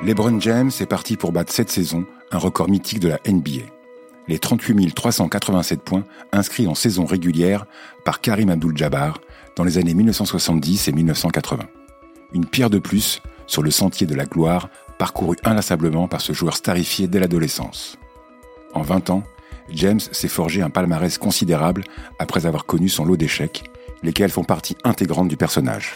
LeBron James est parti pour battre cette saison un record mythique de la NBA. Les 38 387 points inscrits en saison régulière par Karim Abdul-Jabbar dans les années 1970 et 1980. Une pierre de plus sur le sentier de la gloire parcouru inlassablement par ce joueur starifié dès l'adolescence. En 20 ans, James s'est forgé un palmarès considérable après avoir connu son lot d'échecs, lesquels font partie intégrante du personnage.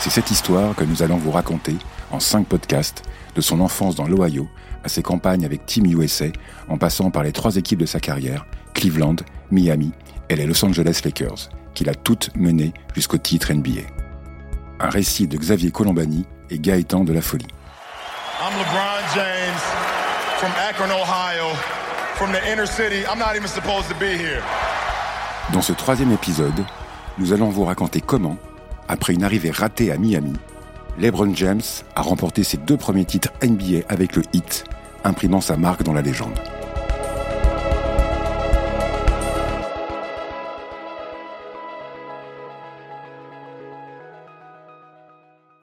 C'est cette histoire que nous allons vous raconter en cinq podcasts, de son enfance dans l'Ohio à ses campagnes avec Team USA, en passant par les trois équipes de sa carrière, Cleveland, Miami et les Los Angeles Lakers, qu'il a toutes menées jusqu'au titre NBA. Un récit de Xavier Colombani et Gaëtan de la Folie. I'm LeBron James from Akron, Ohio, from the inner city. I'm not even supposed to be here. Dans ce troisième épisode, nous allons vous raconter comment, après une arrivée ratée à Miami, LeBron James a remporté ses deux premiers titres NBA avec le Heat, imprimant sa marque dans la légende.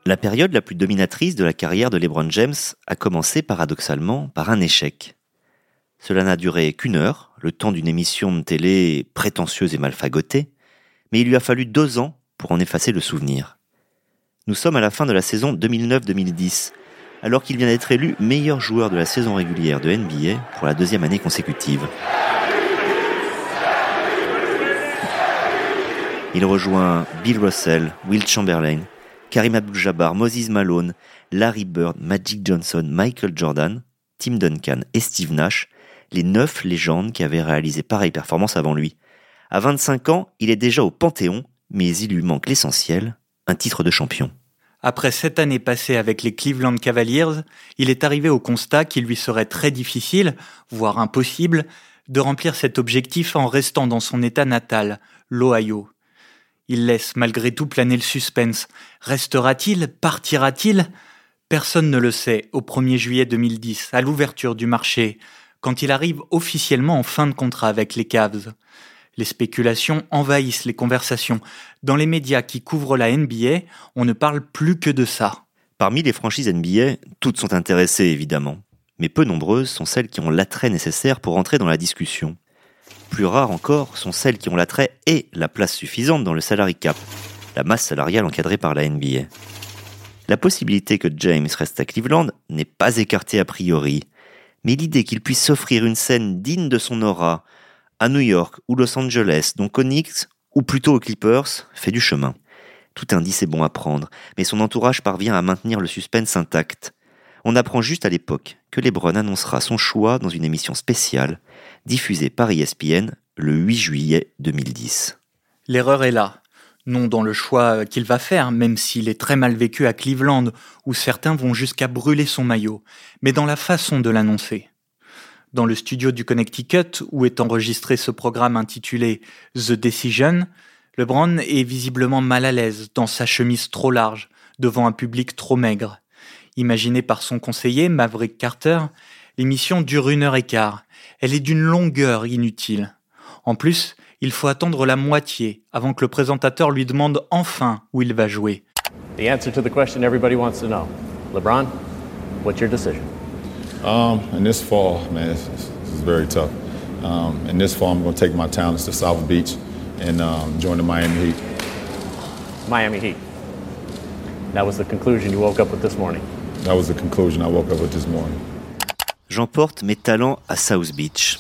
La période la plus dominatrice de la carrière de LeBron James a commencé paradoxalement par un échec. Cela n'a duré qu'une heure, le temps d'une émission de télé prétentieuse et mal fagotée, mais il lui a fallu deux ans pour en effacer le souvenir. Nous sommes à la fin de la saison 2009-2010, alors qu'il vient d'être élu meilleur joueur de la saison régulière de NBA pour la deuxième année consécutive. Il rejoint Bill Russell, Will Chamberlain, Karim Abdul-Jabbar, Moses Malone, Larry Bird, Magic Johnson, Michael Jordan, Tim Duncan et Steve Nash, les neuf légendes qui avaient réalisé pareille performance avant lui. À 25 ans, il est déjà au Panthéon mais il lui manque l'essentiel, un titre de champion. Après sept années passées avec les Cleveland Cavaliers, il est arrivé au constat qu'il lui serait très difficile, voire impossible, de remplir cet objectif en restant dans son état natal, l'Ohio. Il laisse malgré tout planer le suspense. Restera-t-il Partira-t-il? Personne ne le sait au 1er juillet 2010, à l'ouverture du marché, quand il arrive officiellement en fin de contrat avec les Cavs. Les spéculations envahissent les conversations. Dans les médias qui couvrent la NBA, on ne parle plus que de ça. Parmi les franchises NBA, toutes sont intéressées évidemment, mais peu nombreuses sont celles qui ont l'attrait nécessaire pour entrer dans la discussion. Plus rares encore sont celles qui ont l'attrait et la place suffisante dans le salary cap, la masse salariale encadrée par la NBA. La possibilité que James reste à Cleveland n'est pas écartée a priori, mais l'idée qu'il puisse s'offrir une scène digne de son aura, à New York ou Los Angeles, donc Knicks ou plutôt aux Clippers, fait du chemin. Tout indice est bon à prendre, mais son entourage parvient à maintenir le suspense intact. On apprend juste à l'époque que LeBron annoncera son choix dans une émission spéciale diffusée par ESPN le 8 juillet 2010. L'erreur est là. Non dans le choix qu'il va faire, même s'il est très mal vécu à Cleveland, où certains vont jusqu'à brûler son maillot, mais dans la façon de l'annoncer dans le studio du Connecticut où est enregistré ce programme intitulé The Decision, LeBron est visiblement mal à l'aise dans sa chemise trop large, devant un public trop maigre. Imaginée par son conseiller, Maverick Carter, l'émission dure une heure et quart. Elle est d'une longueur inutile. En plus, il faut attendre la moitié avant que le présentateur lui demande enfin où il va jouer. The answer to the question everybody wants to know. LeBron, what's your decision? Um, and this fall, man, this, is very tough. Um, and this fall, I'm going to take my talents to South Beach and um, join the Miami Heat. Miami Heat. That was the conclusion you woke up with this morning. That was the conclusion I woke up with this morning. J'emporte mes talents à South Beach.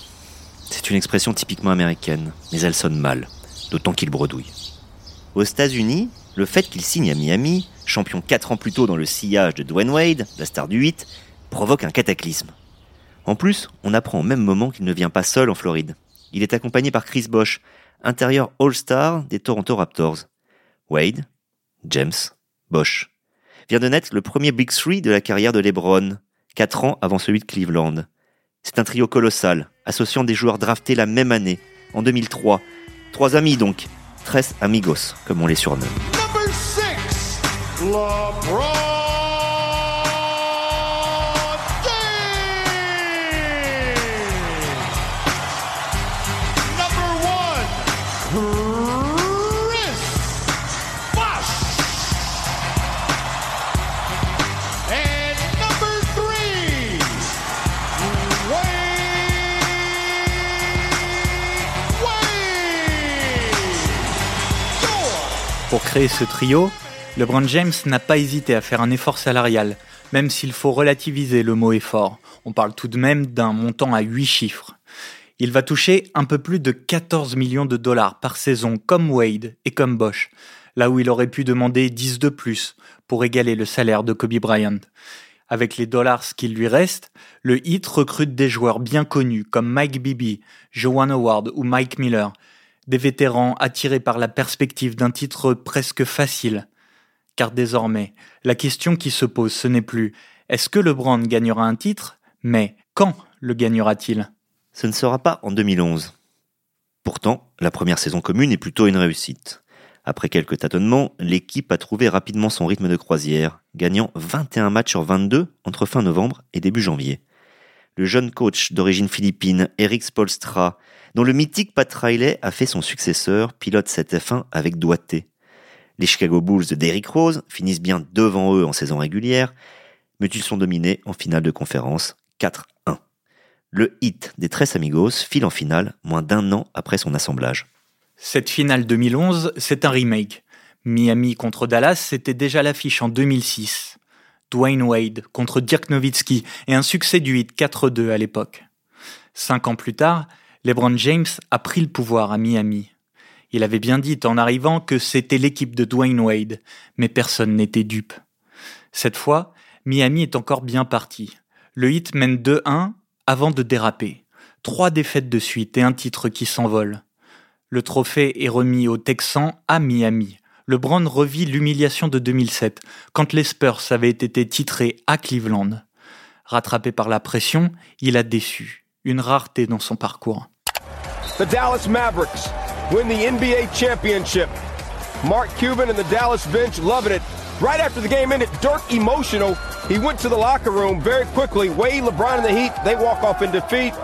C'est une expression typiquement américaine, mais elle sonne mal, d'autant qu'il bredouille. Aux États-Unis, le fait qu'il signe à Miami, champion 4 ans plus tôt dans le sillage de Dwayne Wade, la star du 8, provoque un cataclysme. En plus, on apprend au même moment qu'il ne vient pas seul en Floride. Il est accompagné par Chris Bosh, intérieur All-Star des Toronto Raptors. Wade, James, Bosch. Vient de naître le premier Big Three de la carrière de LeBron, quatre ans avant celui de Cleveland. C'est un trio colossal, associant des joueurs draftés la même année, en 2003. Trois amis donc, tres amigos, comme on les surnomme. Ce trio, LeBron James n'a pas hésité à faire un effort salarial, même s'il faut relativiser le mot effort. On parle tout de même d'un montant à 8 chiffres. Il va toucher un peu plus de 14 millions de dollars par saison comme Wade et comme Bosch, là où il aurait pu demander 10 de plus pour égaler le salaire de Kobe Bryant. Avec les dollars qu'il lui reste, le Heat recrute des joueurs bien connus comme Mike Bibby, Joanne Howard ou Mike Miller, des vétérans attirés par la perspective d'un titre presque facile. Car désormais, la question qui se pose, ce n'est plus est-ce que LeBron gagnera un titre, mais quand le gagnera-t-il? Ce ne sera pas en 2011. Pourtant, la première saison commune est plutôt une réussite. Après quelques tâtonnements, l'équipe a trouvé rapidement son rythme de croisière, gagnant 21 matchs sur 22 entre fin novembre et début janvier. Le jeune coach d'origine philippine, Eric Spolstra, dont le mythique Pat Riley a fait son successeur, pilote cette F1 avec doigté. Les Chicago Bulls de Derrick Rose finissent bien devant eux en saison régulière, mais ils sont dominés en finale de conférence 4 le hit des Tres Amigos file en finale moins d'un an après son assemblage. Cette finale 2011, c'est un remake. Miami contre Dallas, c'était déjà l'affiche en 2006. Dwayne Wade contre Dirk Nowitzki et un succès du hit 4-2 à l'époque. Cinq ans plus tard, LeBron James a pris le pouvoir à Miami. Il avait bien dit en arrivant que c'était l'équipe de Dwayne Wade, mais personne n'était dupe. Cette fois, Miami est encore bien parti. Le hit mène 2-1 avant de déraper. Trois défaites de suite et un titre qui s'envole. Le trophée est remis aux Texans à Miami. LeBron revit l'humiliation de 2007, quand les Spurs avaient été titrés à Cleveland. Rattrapé par la pression, il a déçu. Une rareté dans son parcours. The Dallas Mavericks win the NBA championship. Mark Cuban and the Dallas bench loving it. Right after the game ended, Dirk emotional He went to the locker room very quickly. Wade, LeBron, and the Heat, they walk off in defeat.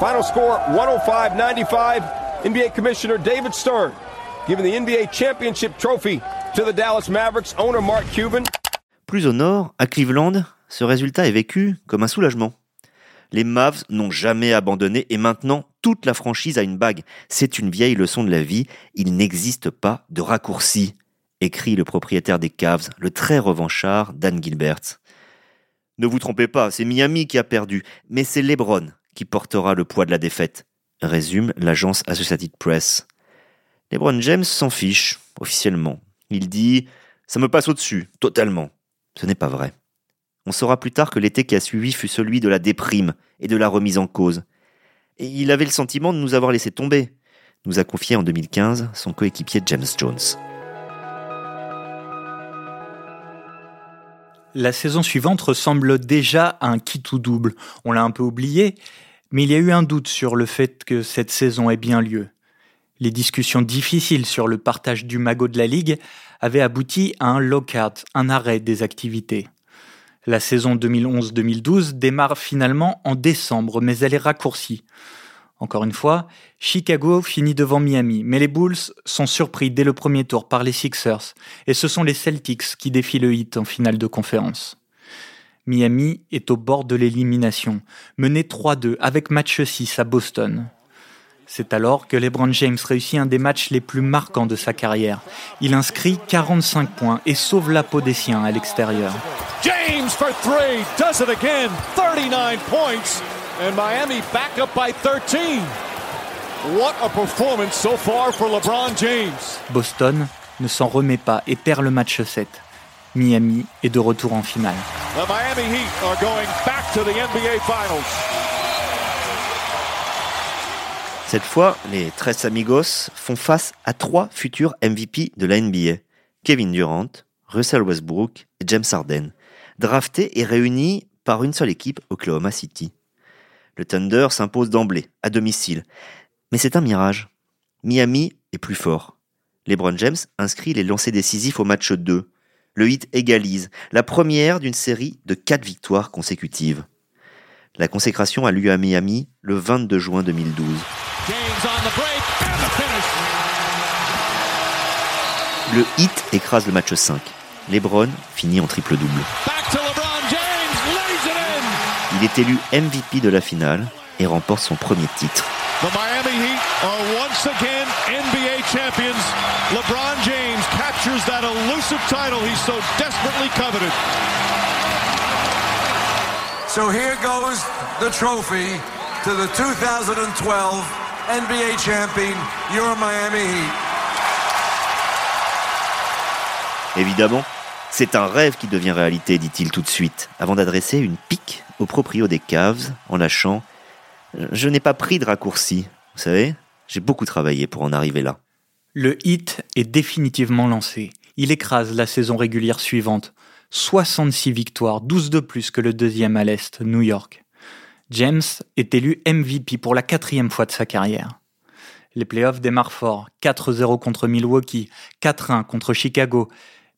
Final score 105 95. NBA Commissioner David Stern giving the NBA Championship trophy to the Dallas Mavericks owner Mark Cuban. Plus au nord, à Cleveland, ce résultat est vécu comme un soulagement. Les Mavs n'ont jamais abandonné et maintenant toute la franchise a une bague. C'est une vieille leçon de la vie. Il n'existe pas de raccourci écrit le propriétaire des Cavs, le très revanchard Dan Gilbert. Ne vous trompez pas, c'est Miami qui a perdu, mais c'est LeBron qui portera le poids de la défaite, résume l'agence Associated Press. LeBron James s'en fiche, officiellement. Il dit Ça me passe au-dessus, totalement. Ce n'est pas vrai. On saura plus tard que l'été qui a suivi fut celui de la déprime et de la remise en cause. Et il avait le sentiment de nous avoir laissé tomber, nous a confié en 2015 son coéquipier James Jones. La saison suivante ressemble déjà à un kit ou double. On l'a un peu oublié, mais il y a eu un doute sur le fait que cette saison ait bien lieu. Les discussions difficiles sur le partage du magot de la Ligue avaient abouti à un lockout, un arrêt des activités. La saison 2011-2012 démarre finalement en décembre, mais elle est raccourcie. Encore une fois, Chicago finit devant Miami, mais les Bulls sont surpris dès le premier tour par les Sixers, et ce sont les Celtics qui défient le hit en finale de conférence. Miami est au bord de l'élimination, mené 3-2 avec match 6 à Boston. C'est alors que LeBron James réussit un des matchs les plus marquants de sa carrière. Il inscrit 45 points et sauve la peau des siens à l'extérieur. James for three, does it again, 39 points. And Miami back up by 13. What a performance so far for LeBron James. Boston ne s'en remet pas et perd le match 7. Miami est de retour en finale. The Miami Heat are going back to the NBA Finals. Cette fois, les Tres Amigos font face à trois futurs MVP de la NBA. Kevin Durant, Russell Westbrook et James Harden, draftés et réunis par une seule équipe, Oklahoma City. Le Thunder s'impose d'emblée, à domicile. Mais c'est un mirage. Miami est plus fort. LeBron James inscrit les lancers décisifs au match 2. Le hit égalise, la première d'une série de quatre victoires consécutives. La consécration a lieu à Miami le 22 juin 2012. Le hit écrase le match 5. LeBron finit en triple-double. Il est élu MVP de la finale et remporte son premier titre. The Miami Heat are once again NBA champions. LeBron James captures that elusive title he so desperately coveted. So here goes the trophy to the 2012 NBA champion, your Miami Heat. Évidemment, c'est un rêve qui devient réalité, dit-il tout de suite, avant d'adresser une pique au proprio des Cavs en lâchant Je n'ai pas pris de raccourci, vous savez, j'ai beaucoup travaillé pour en arriver là. Le hit est définitivement lancé. Il écrase la saison régulière suivante. 66 victoires, 12 de plus que le deuxième à l'Est, New York. James est élu MVP pour la quatrième fois de sa carrière. Les playoffs démarrent fort, 4-0 contre Milwaukee, 4-1 contre Chicago,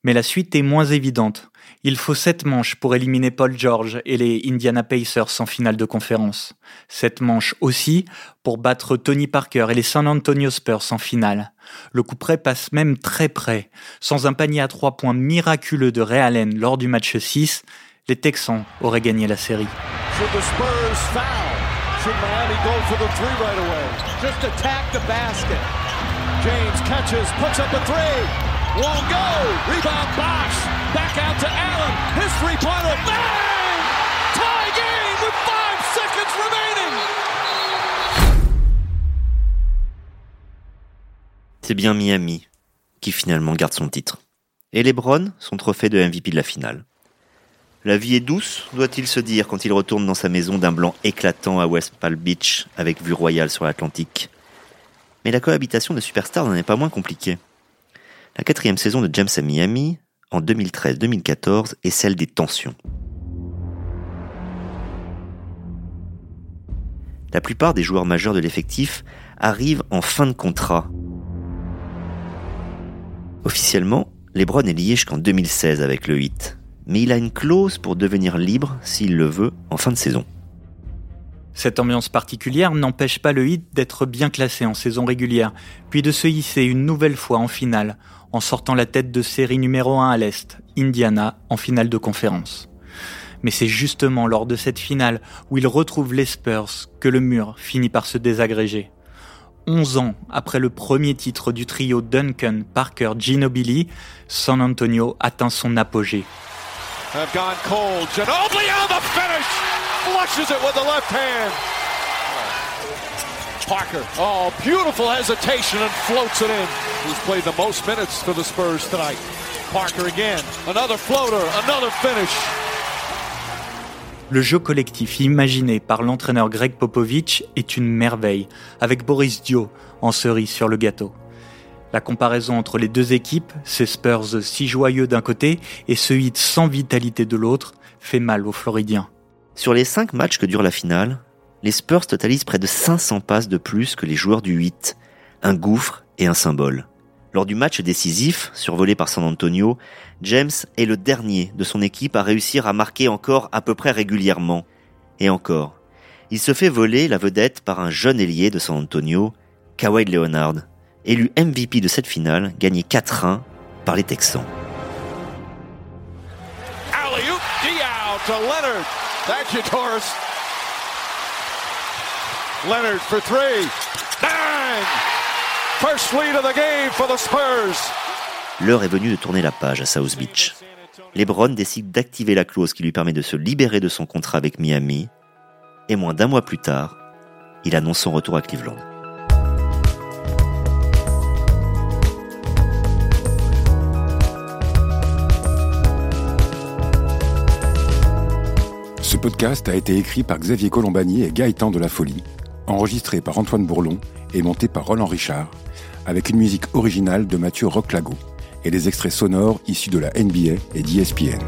mais la suite est moins évidente. Il faut sept manches pour éliminer Paul George et les Indiana Pacers en finale de conférence. Sept manches aussi pour battre Tony Parker et les San Antonio Spurs en finale. Le coup près passe même très près. Sans un panier à trois points miraculeux de Ray Allen lors du match 6, les Texans auraient gagné la série. James catches, puts up a three. C'est bien Miami qui finalement garde son titre. Et LeBron, son trophée de MVP de la finale. La vie est douce, doit-il se dire, quand il retourne dans sa maison d'un blanc éclatant à West Palm Beach, avec vue royale sur l'Atlantique. Mais la cohabitation de superstars n'en est pas moins compliquée. La quatrième saison de James à Miami, en 2013-2014, est celle des tensions. La plupart des joueurs majeurs de l'effectif arrivent en fin de contrat. Officiellement, LeBron est lié jusqu'en 2016 avec le Heat, mais il a une clause pour devenir libre, s'il le veut, en fin de saison. Cette ambiance particulière n'empêche pas le Heat d'être bien classé en saison régulière, puis de se hisser une nouvelle fois en finale, en sortant la tête de série numéro 1 à l'Est, Indiana, en finale de conférence. Mais c'est justement lors de cette finale où il retrouve les Spurs que le mur finit par se désagréger. 11 ans après le premier titre du trio Duncan, Parker, Ginobili, San Antonio atteint son apogée. Parker. Oh, beautiful hesitation and floats it in. Who's played the most minutes for the Spurs tonight? Parker again. Another floater, another finish. Le jeu collectif imaginé par l'entraîneur Greg Popovich est une merveille, avec Boris Dio en cerise sur le gâteau. La comparaison entre les deux équipes, ces Spurs si joyeux d'un côté et ce hit sans vitalité de l'autre, fait mal aux Floridiens. Sur les cinq matchs que dure la finale, les Spurs totalisent près de 500 passes de plus que les joueurs du 8, un gouffre et un symbole. Lors du match décisif, survolé par San Antonio, James est le dernier de son équipe à réussir à marquer encore à peu près régulièrement. Et encore, il se fait voler la vedette par un jeune ailier de San Antonio, Kawhi Leonard, élu MVP de cette finale, gagné 4-1 par les Texans. Leonard for three. First lead of the game for the Spurs. L'heure est venue de tourner la page à South Beach. LeBron décide d'activer la clause qui lui permet de se libérer de son contrat avec Miami. Et moins d'un mois plus tard, il annonce son retour à Cleveland. Podcast a été écrit par Xavier Colombani et Gaëtan de la Folie enregistré par Antoine Bourlon et monté par Roland Richard, avec une musique originale de Mathieu Roclago et des extraits sonores issus de la NBA et d'ESPN.